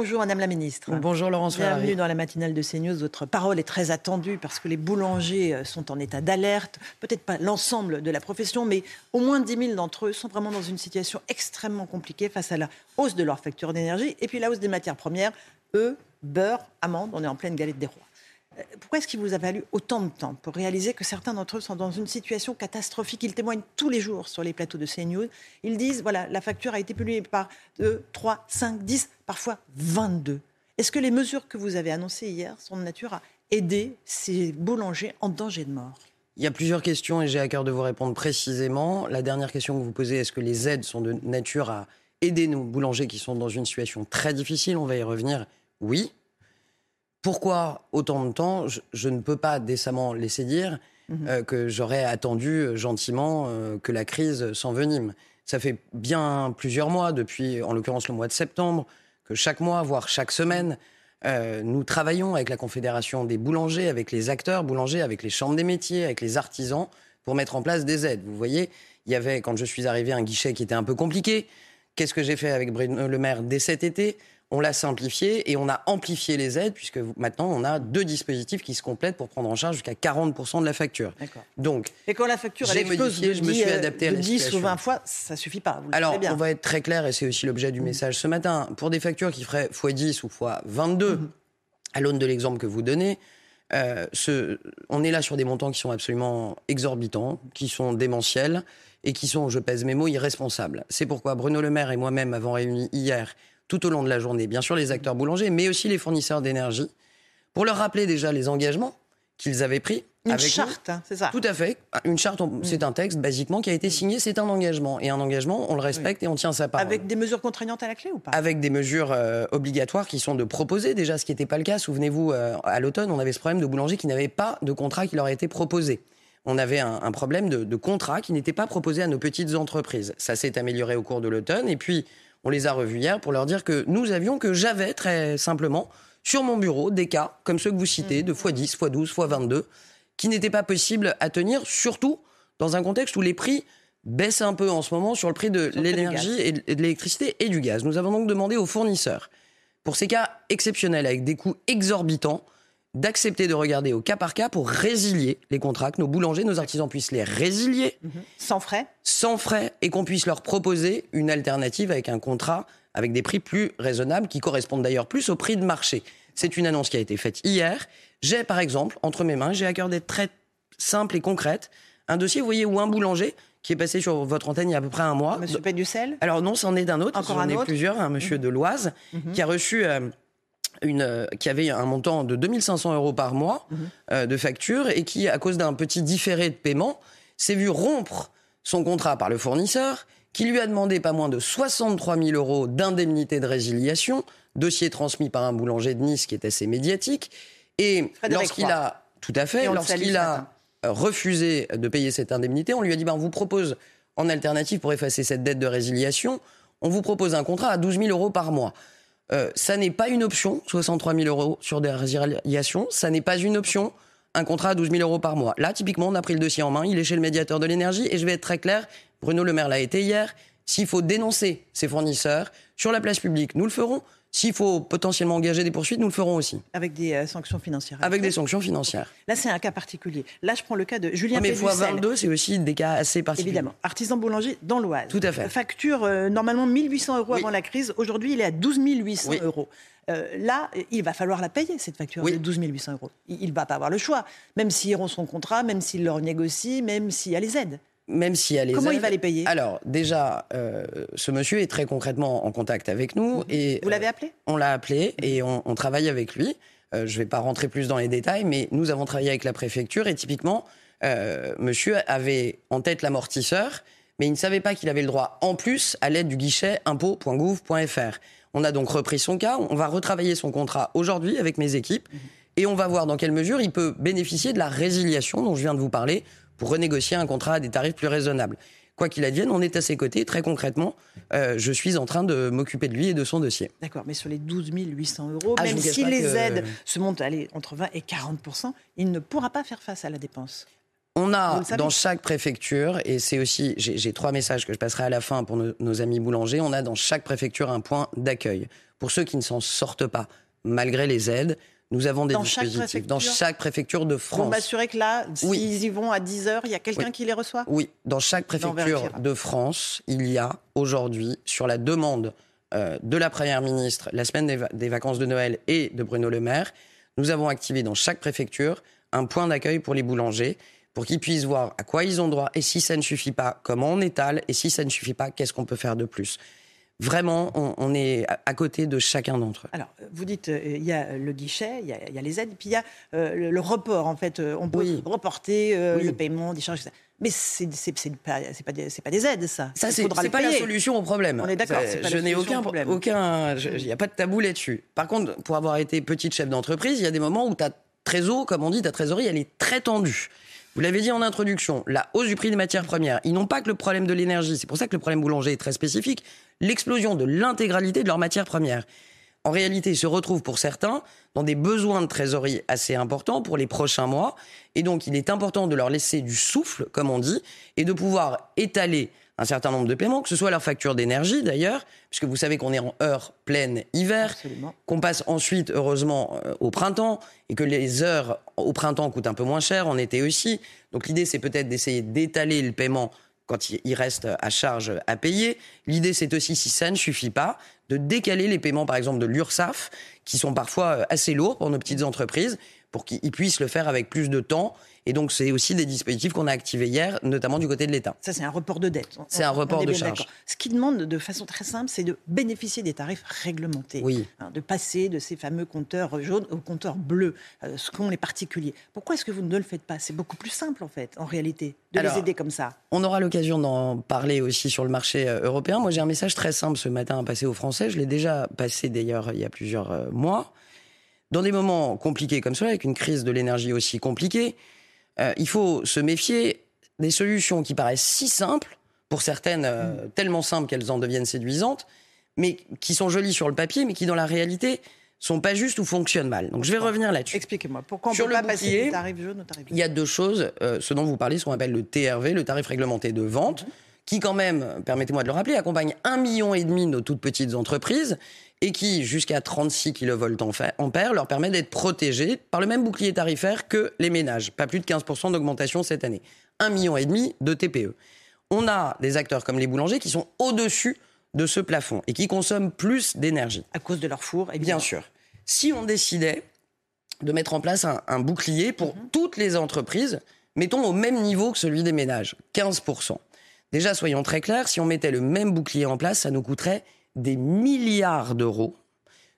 Bonjour Madame la Ministre. Bonjour Laurence Bienvenue dans la matinale de CNews. Votre parole est très attendue parce que les boulangers euh, sont en état d'alerte. Peut-être pas l'ensemble de la profession, mais au moins 10 000 d'entre eux sont vraiment dans une situation extrêmement compliquée face à la hausse de leur facture d'énergie et puis la hausse des matières premières. Eux, beurre, amandes, on est en pleine galette des rois. Pourquoi est-ce qu'il vous a fallu autant de temps pour réaliser que certains d'entre eux sont dans une situation catastrophique? Ils témoignent tous les jours sur les plateaux de CNews. Ils disent, voilà, la facture a été polluée par 2, 3, 5, 10, parfois 22. Est-ce que les mesures que vous avez annoncées hier sont de nature à aider ces boulangers en danger de mort? Il y a plusieurs questions et j'ai à cœur de vous répondre précisément. La dernière question que vous posez, est-ce que les aides sont de nature à aider nos boulangers qui sont dans une situation très difficile? On va y revenir. Oui, pourquoi autant de temps je, ne peux pas décemment laisser dire mhm. euh, que j'aurais attendu euh, gentiment euh, que la crise s'envenime. Ça fait bien plusieurs mois, depuis en l'occurrence le mois de septembre, que chaque mois, voire chaque semaine, nous travaillons avec la Confédération des boulangers, avec les acteurs boulangers, avec les chambres des métiers, avec les artisans, pour mettre en place des aides. Vous voyez, il y avait, quand je suis arrivé, un guichet qui était un peu compliqué. Qu'est-ce que j'ai fait avec Bruno Le Maire dès cet été? On l'a simplifié et on a amplifié les aides puisque maintenant on a deux dispositifs qui se complètent pour prendre en charge jusqu'à 40% de la facture. Donc, et quand la facture elle explose je me suis euh, adapté à la 10 ou 20 fois, ça suffit pas. Alors, on va être très clair et c'est aussi l'objet du mm. message ce matin. Pour des factures qui feraient x10 ou x22, mm-hmm. à l'aune de l'exemple que vous donnez, euh, on est là sur des montants qui sont absolument exorbitants, qui sont démentiels et qui sont, je pèse mes mots, irresponsables. C'est pourquoi Bruno Le Maire et moi-même avons réuni hier tout au long de la journée, bien sûr les acteurs boulangers, mais aussi les fournisseurs d'énergie, pour leur rappeler déjà les engagements qu'ils avaient pris. Une charte, hein, c'est ça Tout à fait. Une charte, mm. c'est un texte, basiquement, qui a été signé, c'est un engagement. Et un engagement, on le respecte et on tient sa parole. Avec des mesures contraignantes à la clé ou pas? Avec des mesures euh, obligatoires qui sont de proposer déjà, ce qui n'était pas le cas. Souvenez-vous, euh, à l'automne, on avait ce problème de boulangers qui n'avaient pas de contrat qui leur a été proposé. On avait un, problème de, de contrat qui n'était pas proposé à nos petites entreprises. Ça s'est amélioré au cours de l'automne. Et puis, on les a revus hier pour leur dire que nous avions, que j'avais très simplement sur mon bureau des cas comme ceux que vous citez, de x10, x12, x22, qui n'étaient pas possibles à tenir, surtout dans un contexte où les prix baissent un peu en ce moment sur le prix de l'énergie et de l'électricité et du gaz. Nous avons donc demandé aux fournisseurs, pour ces cas exceptionnels avec des coûts exorbitants, d'accepter de regarder au cas par cas pour résilier les contrats, que nos boulangers, nos artisans puissent les résilier. Mhm. Sans frais Sans frais, et qu'on puisse leur proposer une alternative avec un contrat avec des prix plus raisonnables, qui correspondent d'ailleurs plus au prix de marché. C'est une annonce qui a été faite hier. J'ai, par exemple, entre mes mains, j'ai à cœur d'être très simple et concrète, un dossier, vous voyez, où un boulanger qui est passé sur votre antenne il y a à peu près un mois. Monsieur Péducel Alors non, c'en est d'un autre. Encore un ai plusieurs. Un monsieur mhm. de l'Oise mhm. qui a reçu euh, une, euh, qui avait un montant de 2500 euros par mois mhm. euh, de facture et qui, à cause d'un petit différé de paiement, s'est vu rompre son contrat par le fournisseur, qui lui a demandé pas moins de 63 000 euros d'indemnité de résiliation, dossier transmis par un boulanger de Nice qui est assez médiatique. Et lorsqu'il a, tout à fait, lorsqu'il a refusé de payer cette indemnité, on lui a dit, ben, on vous propose, en alternative pour effacer cette dette de résiliation, on vous propose un contrat à 12 000 euros par mois. Euh, ça n'est pas une option, 63 000 euros sur des résiliations, ça n'est pas une option, un contrat à 12 000 euros par mois. Là, typiquement, on a pris le dossier en main, il est chez le médiateur de l'énergie, et je vais être très clair, Bruno Le Maire l'a été hier, s'il faut dénoncer ses fournisseurs sur la place publique, nous le ferons. S'il faut potentiellement engager des poursuites, nous le ferons aussi. Avec des euh, sanctions financières. Avec des sanctions financières. Là, c'est un cas particulier. Là, je prends le cas de Julien Mais fois 22, c'est aussi des cas assez particuliers. Évidemment. Artisan boulanger dans l'Oise. Tout à fait. Facture euh, normalement 1800 euros avant la crise. Aujourd'hui, il est à 12 800 euros. Euh, là, il va falloir la payer, cette facture de 12 800 euros. Il ne va pas avoir le choix, même s'il rompt son contrat, même s'il leur négocie, même s'il y a les aides même s'il y a les Comment il va les payer? Alors, déjà, euh, ce monsieur est très concrètement en contact avec nous. Et, Vous l'avez appelé? euh, On l'a appelé et on, travaille avec lui. Euh, je ne vais pas rentrer plus dans les détails, mais nous avons travaillé avec la préfecture et typiquement, monsieur avait en tête l'amortisseur, mais il ne savait pas qu'il avait le droit en plus à l'aide du guichet impôt.gouv.fr. On a donc repris son cas, on va retravailler son contrat aujourd'hui avec mes équipes mhm. et on va voir dans quelle mesure il peut bénéficier de la résiliation dont je viens de vous parler pour renégocier un contrat à des tarifs plus raisonnables. Quoi qu'il advienne, on est à ses côtés. Très concrètement, euh, je suis en train de m'occuper de lui et de son dossier. D'accord, mais sur les 12 800 euros, ah, même si les aides se montent allez, entre 20 et 40 il ne pourra pas faire face à la dépense. On a dans? chaque préfecture, et c'est aussi, j'ai trois messages que je passerai à la fin pour nos, amis boulangers, on a dans chaque préfecture un point d'accueil. Pour ceux qui ne s'en sortent pas, malgré les aides, nous avons des dispositifs dans chaque préfecture de France. Pour m'assurer que là, s'ils y vont à 10 heures, il y a quelqu'un qui les reçoit Oui, dans chaque préfecture de France, il y a aujourd'hui, sur la demande euh, de la Première ministre, la semaine des vacances de Noël et de Bruno Le Maire, nous avons activé dans chaque préfecture un point d'accueil pour les boulangers pour qu'ils puissent voir à quoi ils ont droit et si ça ne suffit pas, comment on étale et si ça ne suffit pas, qu'est-ce qu'on peut faire de plus. Vraiment, on, est à côté de chacun d'entre eux. Alors, vous dites, euh, il y a le guichet, il y a, les aides, puis il y a euh, le, report, en fait. On peut reporter euh, le paiement des charges, Mais ce n'est pas, pas, pas, des aides, ça. Ça, c'est pas la solution au problème. On est d'accord. Je n'ai aucun problème. Aucun, il n'y a pas de tabou là-dessus. Par contre, pour avoir été petite chef d'entreprise, il y a des moments où ta trésor, comme on dit, ta trésorerie, elle est très tendue. Vous l'avez dit en introduction, la hausse du prix des matières premières, ils n'ont pas que le problème de l'énergie, c'est pour ça que le problème boulanger est très spécifique, l'explosion de l'intégralité de leurs matières premières. En réalité, ils se retrouvent pour certains dans des besoins de trésorerie assez importants pour les prochains mois. Et donc, il est important de leur laisser du souffle, comme on dit, et de pouvoir étaler un certain nombre de paiements, que ce soit leur facture d'énergie d'ailleurs, puisque vous savez qu'on est en heure pleine hiver, qu'on passe ensuite heureusement euh, au printemps et que les heures au printemps coûtent un peu moins cher, en été aussi. Donc l'idée c'est peut-être d'essayer d'étaler le paiement quand il reste à charge à payer. L'idée c'est aussi si ça ne suffit pas de décaler les paiements par exemple de l'URSSAF qui sont parfois euh, assez lourds pour nos petites entreprises pour qu'ils puissent le faire avec plus de temps et donc, c'est aussi des dispositifs qu'on a activés hier, notamment du côté de l'État. Ça, c'est un report de dette. C'est un report de charge. Ce qui demande de façon très simple, c'est de bénéficier des tarifs réglementés. Oui. Hein, de passer de ces fameux compteurs jaunes aux compteurs bleus, euh, ce qu'ont les particuliers. Pourquoi est-ce que vous ne le faites pas? C'est beaucoup plus simple, en fait, en réalité, de les aider comme ça. On aura l'occasion d'en parler aussi sur le marché euh, européen. Moi, j'ai un message très simple ce matin à passer aux Français. Je l'ai déjà passé, d'ailleurs, il y a plusieurs euh, mois. Dans des moments compliqués comme cela, avec une crise de l'énergie aussi compliquée, euh, il faut se méfier des solutions qui paraissent si simples, pour certaines euh, mm. tellement simples qu'elles en deviennent séduisantes, mais qui sont jolies sur le papier, mais qui dans la réalité sont pas justes ou fonctionnent mal. Donc je vais revenir là-dessus. Expliquez-moi, pourquoi on ne peut pas passer du tarif jaune au tarif Il y a deux choses. Euh, ce dont vous parlez, ce qu'on appelle le TRV, le tarif réglementé de vente, mm-hmm. qui quand même, permettez-moi de le rappeler, accompagne un million et demi de nos toutes petites entreprises et qui, jusqu'à 36 kV leur permet d'être protégés par le même bouclier tarifaire que les ménages. Pas plus de 15% d'augmentation cette année. Un million et demi de TPE. On a des acteurs comme les boulangers qui sont au-dessus de ce plafond et qui consomment plus d'énergie. À cause de leur four, Bien sûr. Si on décidait de mettre en place un, bouclier pour mhm. toutes les entreprises, mettons au même niveau que celui des ménages, 15%. Déjà, soyons très clairs, si on mettait le même bouclier en place, ça nous coûterait des milliards d'euros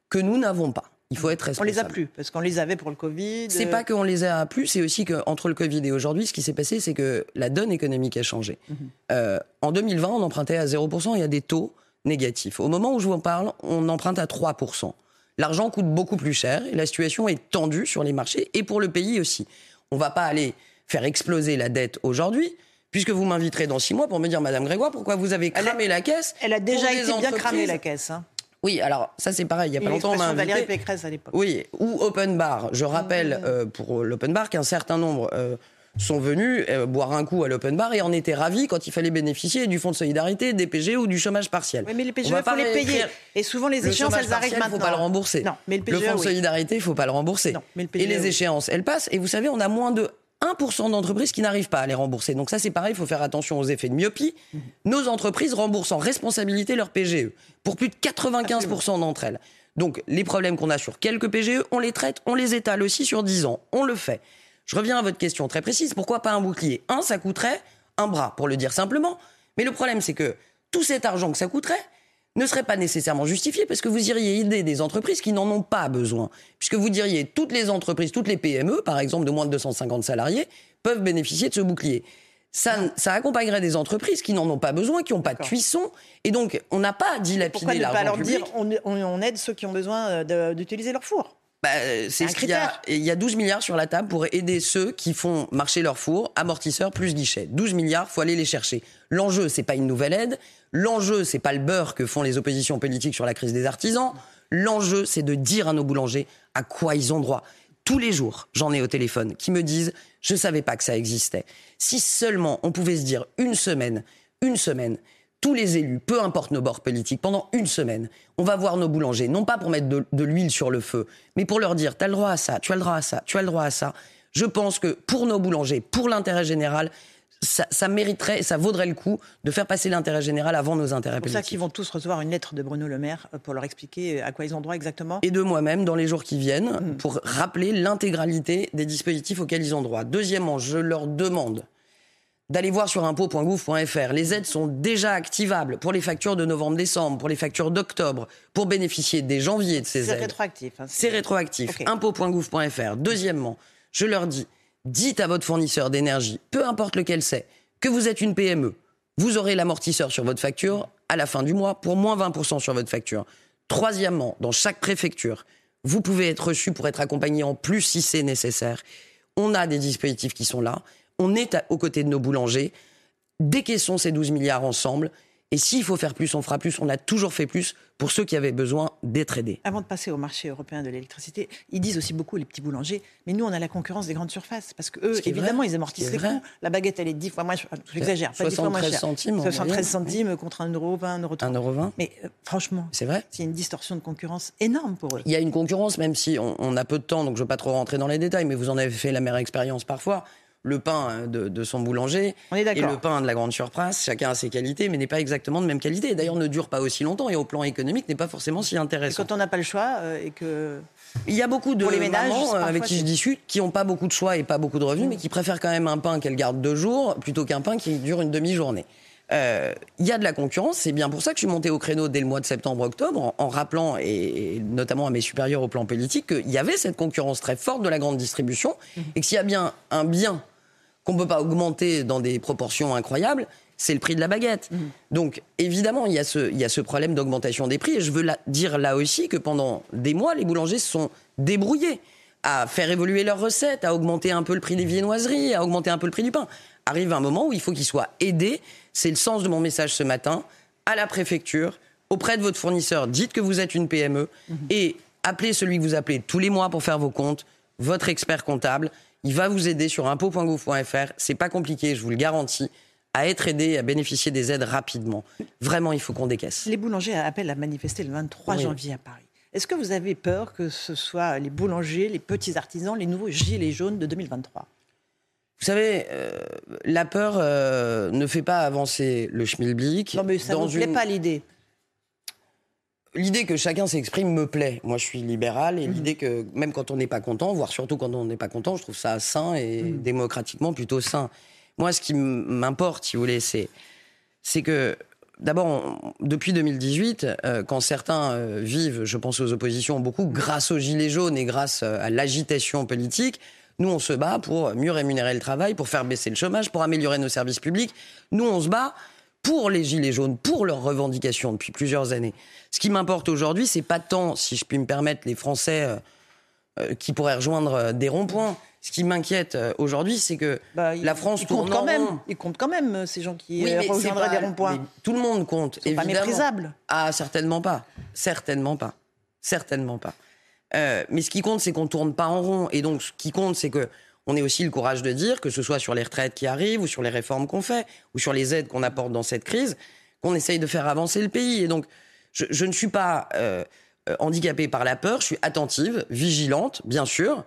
que nous n'avons pas. Il faut être responsable. On les a plus parce qu'on les avait pour le Covid. C'est pas qu'on les a plus, c'est aussi qu'entre le Covid et aujourd'hui, ce qui s'est passé, c'est que la donne économique a changé. Mhm. Euh, en 2020, on empruntait à 0% et à des taux négatifs. Au moment où je vous en parle, on emprunte à 3%. L'argent coûte beaucoup plus cher et la situation est tendue sur les marchés et pour le pays aussi. On va pas aller faire exploser la dette aujourd'hui, puisque vous m'inviterez dans six mois pour me dire, Madame Grégoire, pourquoi vous avez cramé la caisse Elle a déjà été bien cramée la caisse. Hein. Oui, alors ça c'est pareil. Il y a pas longtemps, on m'a Valérie Pécresse à l'époque. Oui, ou open bar. Je rappelle euh, pour l'open bar qu'un certain nombre euh, sont venus euh, boire un coup à l'open bar et en étaient ravis quand il fallait bénéficier du fonds de solidarité, des PGE ou du chômage partiel. Oui, mais les PGE, il faut les payer. Et souvent les échéances, elles arrivent maintenant. Il ne faut pas le rembourser. Non, mais le, PGE, le fonds de solidarité, il ne faut pas le rembourser. Non, mais le PGE, et les échéances, elles passent. Et vous savez, on a moins de 1% d'entreprises qui n'arrivent pas à les rembourser. Donc ça, c'est pareil, il faut faire attention aux effets de myopie. Mhm. Nos entreprises remboursent en responsabilité leur PGE, pour plus de 95% d'entre elles. Donc les problèmes qu'on a sur quelques PGE, on les traite, on les étale aussi sur 10 ans. On le fait. Je reviens à votre question très précise. Pourquoi pas un bouclier? Un, ça coûterait un bras, pour le dire simplement. Mais le problème, c'est que tout cet argent que ça coûterait, ne serait pas nécessairement justifié parce que vous iriez aider des entreprises qui n'en ont pas besoin. Puisque vous diriez toutes les entreprises, toutes les PME, par exemple de moins de 250 salariés, peuvent bénéficier de ce bouclier. Ça, ça, accompagnerait des entreprises qui n'en ont pas besoin, qui n'ont pas de cuisson. Et donc, on n'a pas dilapider l'argent Pourquoi ne pas leur dire on, aide ceux qui ont besoin euh, d'utiliser leur four? Bah, c'est ce qu'il y a. Il y a 12 milliards sur la table pour aider ceux qui font marcher leur four, amortisseurs plus guichet. 12 milliards, faut aller les chercher. L'enjeu, c'est pas une nouvelle aide. L'enjeu, c'est pas le beurre que font les oppositions politiques sur la crise des artisans. L'enjeu, c'est de dire à nos boulangers à quoi ils ont droit. Tous les jours, j'en ai au téléphone qui me disent je savais pas que ça existait. Si seulement on pouvait se dire une semaine, une semaine, tous les élus, peu importe nos bords politiques, pendant une semaine, on va voir nos boulangers, non pas pour mettre de, l'huile sur le feu, mais pour leur dire, tu as le droit à ça, tu as le droit à ça, tu as le droit à ça. Je pense que pour nos boulangers, pour l'intérêt général, ça, mériterait ça vaudrait le coup de faire passer l'intérêt général avant nos intérêts politiques. C'est pour ça qu'ils vont tous recevoir une lettre de Bruno Le Maire euh, pour leur expliquer euh, à quoi ils ont droit exactement Et de moi-même dans les jours qui viennent mmh. pour rappeler l'intégralité des dispositifs auxquels ils ont droit. Deuxièmement, je leur demande d'aller voir sur impôt.gouv.fr. Les aides sont déjà activables pour les factures de novembre-décembre, pour les factures d'octobre, pour bénéficier dès janvier de ces aides. C'est rétroactif. Hein, c'est rétroactif. Impôt.gouv.fr. Deuxièmement, je leur dis, dites à votre fournisseur d'énergie, peu importe lequel c'est, que vous êtes une PME. Vous aurez l'amortisseur sur votre facture à la fin du mois pour moins 20% sur votre facture. Troisièmement, dans chaque préfecture, vous pouvez être reçu pour être accompagné en plus si c'est nécessaire. On a des dispositifs qui sont là on est aux côtés de nos boulangers. Décaissons ces 12 milliards ensemble. Et s'il faut faire plus, on fera plus. On a toujours fait plus pour ceux qui avaient besoin d'être aidés. Avant de passer au marché européen de l'électricité, ils disent aussi beaucoup, les petits boulangers, mais nous, on a la concurrence des grandes surfaces. Parce qu'eux, évidemment, ils amortissent les coûts. La baguette, elle est 10 fois moins chère. J'exagère, 73 centimes. 73 centimes contre 1 euro, 20, 1 euro 1,20 Mais euh, franchement, c'est vrai. C'est une distorsion de concurrence énorme pour eux. Il y a une concurrence, même si on, a peu de temps, donc je ne veux pas trop rentrer dans les détails, mais vous en avez fait la meilleure expérience parfois le pain hein, de, son boulanger et le pain de la grande surprise, chacun a ses qualités, mais n'est pas exactement de même qualité. D'ailleurs, ne dure pas aussi longtemps et au plan économique n'est pas forcément si intéressant. Et quand on n'a pas le choix euh, et que il y a beaucoup de les mamans euh, avec qui je discute qui n'ont pas beaucoup de choix et pas beaucoup de revenus, mais qui préfèrent quand même un pain qu'elles gardent deux jours plutôt qu'un pain qui dure une demi-journée. Euh, il y a de la concurrence, c'est bien pour ça que je suis monté au créneau dès le mois de septembre-octobre, en, rappelant, et, notamment à mes supérieurs au plan politique, qu'il y avait cette concurrence très forte de la grande distribution, mhm. et que s'il y a bien un bien qu'on ne peut pas augmenter dans des proportions incroyables, c'est le prix de la baguette. Mmh. Donc, évidemment, il y, a ce, il y a ce problème d'augmentation des prix. Et je veux dire là aussi que pendant des mois, les boulangers se sont débrouillés à faire évoluer leurs recettes, à augmenter un peu le prix des viennoiseries, à augmenter un peu le prix du pain. Arrive un moment où il faut qu'ils soient aidés. C'est le sens de mon message ce matin à la préfecture, auprès de votre fournisseur. Dites que vous êtes une PME mmh. et appelez celui que vous appelez tous les mois pour faire vos comptes, votre expert comptable. Il va vous aider sur impôt.gouv.fr. C'est pas compliqué, je vous le garantis à être aidé, à bénéficier des aides rapidement. Vraiment, il faut qu'on décaisse. Les boulangers appellent à manifester le 23 janvier à Paris. Est-ce que vous avez peur que ce soit les boulangers, les petits artisans, les nouveaux gilets jaunes de 2023 vous savez, euh, la peur euh, ne fait pas avancer le schmilblick. Non, mais ça ne vous plaît pas l'idée L'idée que chacun s'exprime me plaît. Moi, je suis libéral et mhm. l'idée que même quand on n'est pas content, voire surtout quand on n'est pas content, je trouve ça sain et mhm. démocratiquement plutôt sain. Moi, ce qui m'importe, si vous voulez, c'est c'est que d'abord, depuis 2018, euh, quand certains euh, vivent, je pense aux oppositions beaucoup, grâce aux gilets jaunes et grâce euh, à l'agitation politique, nous, on se bat pour mieux rémunérer le travail, pour faire baisser le chômage, pour améliorer nos services publics. Nous, on se bat pour les Gilets jaunes, pour leurs revendications depuis plusieurs années. Ce qui m'importe aujourd'hui, c'est pas tant, si je puis me permettre, les Français euh, euh, qui pourraient rejoindre euh, des ronds-points. Ce qui m'inquiète aujourd'hui, c'est que bah, la France tourne quand même. Rond. Ils comptent quand même ces gens qui rejoindraient des ronds-points. Tout le monde compte. C'est pas méprisable. Ah, certainement pas. Certainement pas. Certainement pas. mais ce qui compte, c'est qu'on tourne pas en rond. Et donc, ce qui compte, c'est que on ait aussi le courage de dire que ce soit sur les retraites qui arrivent ou sur les réformes qu'on fait ou sur les aides qu'on apporte dans cette crise, qu'on essaye de faire avancer le pays. Et donc, je, ne suis pas euh, euh, handicapée par la peur, je suis attentive, vigilante, bien sûr.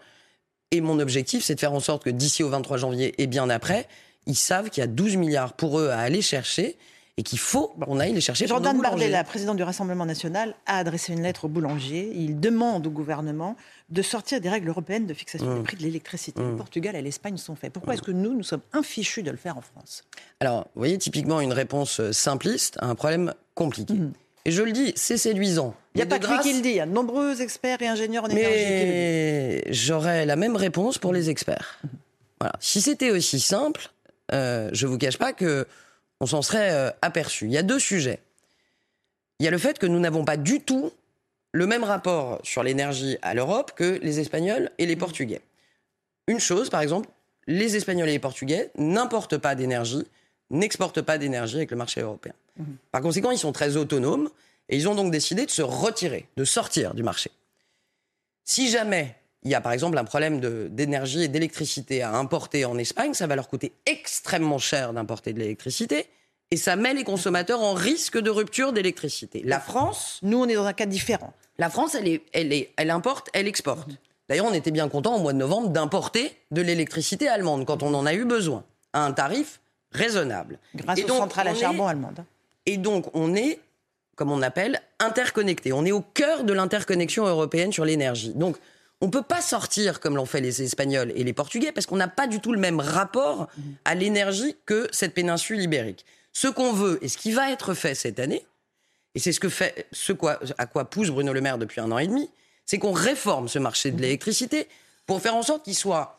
Et mon objectif, c'est de faire en sorte que d'ici au 23 janvier et bien après, ils savent qu'il y a 12 milliards pour eux à aller chercher et qu'il faut qu'on aille les chercher. Jordan Bardella, président du Rassemblement national, a adressé une lettre au boulanger. Il demande au gouvernement de sortir des règles européennes de fixation des mmh. prix de l'électricité. Le mmh. Portugal et l'Espagne sont faits. Pourquoi mmh. est-ce que nous, nous sommes infichus de le faire en France? Alors, vous voyez, typiquement une réponse euh, simpliste à un problème compliqué. Et je le dis, c'est séduisant. Il n'y a pas que lui qui le dit, il y a de nombreux experts et ingénieurs en énergie Mais j'aurais la même réponse pour les experts. Voilà. Si c'était aussi simple, euh, je vous cache pas que on s'en serait euh, aperçu. Il y a deux sujets. Il y a le fait que nous n'avons pas du tout le même rapport sur l'énergie à l'Europe que les Espagnols et les Portugais. Une chose, par exemple, les Espagnols et les Portugais n'importent pas d'énergie, n'exportent pas d'énergie avec le marché européen. Mhm. Par conséquent, ils sont très autonomes et ils ont donc décidé de se retirer, de sortir du marché. Si jamais il y a par exemple un problème d'énergie et d'électricité à importer en Espagne, ça va leur coûter extrêmement cher d'importer de l'électricité. Et ça met les consommateurs en risque de rupture d'électricité. La France. Nous, on est dans un cas différent. La France, elle, est, elle, est, elle importe, elle exporte. D'ailleurs, on était bien content au mois de novembre d'importer de l'électricité allemande quand on en a eu besoin, à un tarif raisonnable. Grâce aux centrales à charbon allemandes. Et donc, on est, comme on appelle, interconnecté. On est au cœur de l'interconnexion européenne sur l'énergie. Donc, on peut pas sortir comme l'ont fait les Espagnols et les Portugais parce qu'on n'a pas du tout le même rapport à l'énergie que cette péninsule ibérique. Ce qu'on veut et ce qui va être fait cette année, et c'est ce que fait, ce quoi, à quoi pousse Bruno Le Maire depuis un an et demi, c'est qu'on réforme ce marché de l'électricité pour faire en sorte qu'il soit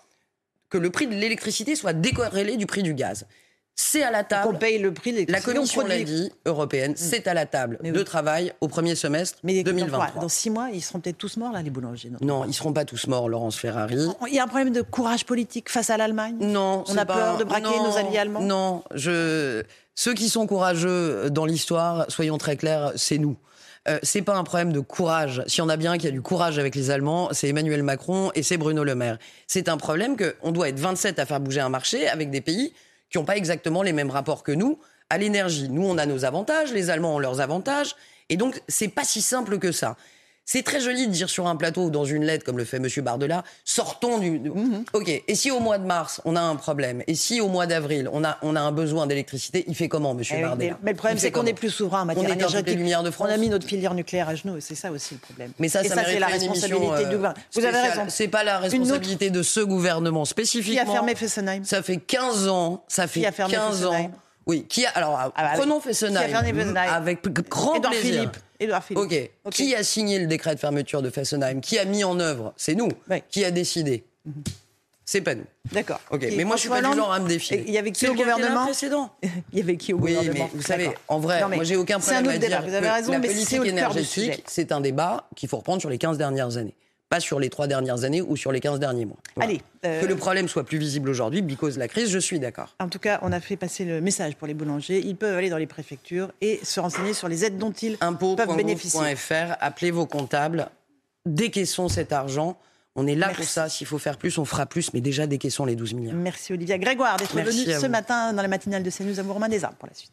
que le prix de l'électricité soit décorrélé du prix du gaz. C'est à la table. On paye le prix de La Commission l'a dit, européenne, mm. c'est à la table de travail au premier semestre Mais 2023. Dans six mois, ils seront peut-être tous morts, là, les boulangers. Non, ils ne seront pas tous morts, Laurence Ferrari. Il y a un problème de courage politique face à l'Allemagne? Non. On a peur de braquer nos alliés allemands? Non. Je... Ceux qui sont courageux dans l'histoire, soyons très clairs, c'est nous. Euh, c'est pas un problème de courage. Si on a bien qui a du courage avec les Allemands, c'est Emmanuel Macron et c'est Bruno Le Maire. C'est un problème qu'on doit être 27 à faire bouger un marché avec des pays qui n'ont pas exactement les mêmes rapports que nous à l'énergie. Nous, on a nos avantages, les Allemands ont leurs avantages, et donc c'est pas si simple que ça. C'est très joli de dire sur un plateau ou dans une lettre, comme le fait M. Bardella, sortons du. Mhm. Ok. Et si au mois de mars on a un problème, et si au mois d'avril on a on a un besoin d'électricité, il fait comment, M. Eh Bardella? Mais le problème c'est qu'on est plus souverain en matière énergétique. De France. On a mis notre filière nucléaire à genoux, c'est ça aussi le problème. Mais ça, ça, c'est la responsabilité du gouvernement. Vous avez raison. C'est pas la responsabilité de ce gouvernement spécifiquement. Qui a fermé Fessenheim Ça fait 15 ans. Ça fait 15 ans. Oui, qui a alors ah bah prenons Fessenheim. Fermé Avec grand plaisir. Philippe. Édouard Philippe. ok. Qui a signé le décret de fermeture de Fessenheim? Qui a mis en œuvre? C'est nous. Qui a décidé? Mhm. C'est pas nous. D'accord. Ok. Mais moi, je suis pas du genre à me défier. Il y avait qui au gouvernement précédent Il y avait qui au oui, gouvernement Oui, mais vous savez, en vrai, moi, j'ai aucun problème à dire Vous avez raison, la politique énergétique, c'est un débat qu'il faut reprendre sur les 15 dernières années pas sur les trois dernières années ou sur les 15 derniers mois. Allez, euh, Que le problème soit plus visible aujourd'hui, because la crise, je suis d'accord. En tout cas, on a fait passer le message pour les boulangers. Ils peuvent aller dans les préfectures et se renseigner sur les aides dont ils peuvent bénéficier. .fr, appelez vos comptables, décaissons cet argent. On est là pour ça. S'il faut faire plus, on fera plus. Mais déjà, décaissons les 12 milliards. Merci Olivia Grégoire d'être venue ce matin dans la matinale de CNews à Arts pour la suite.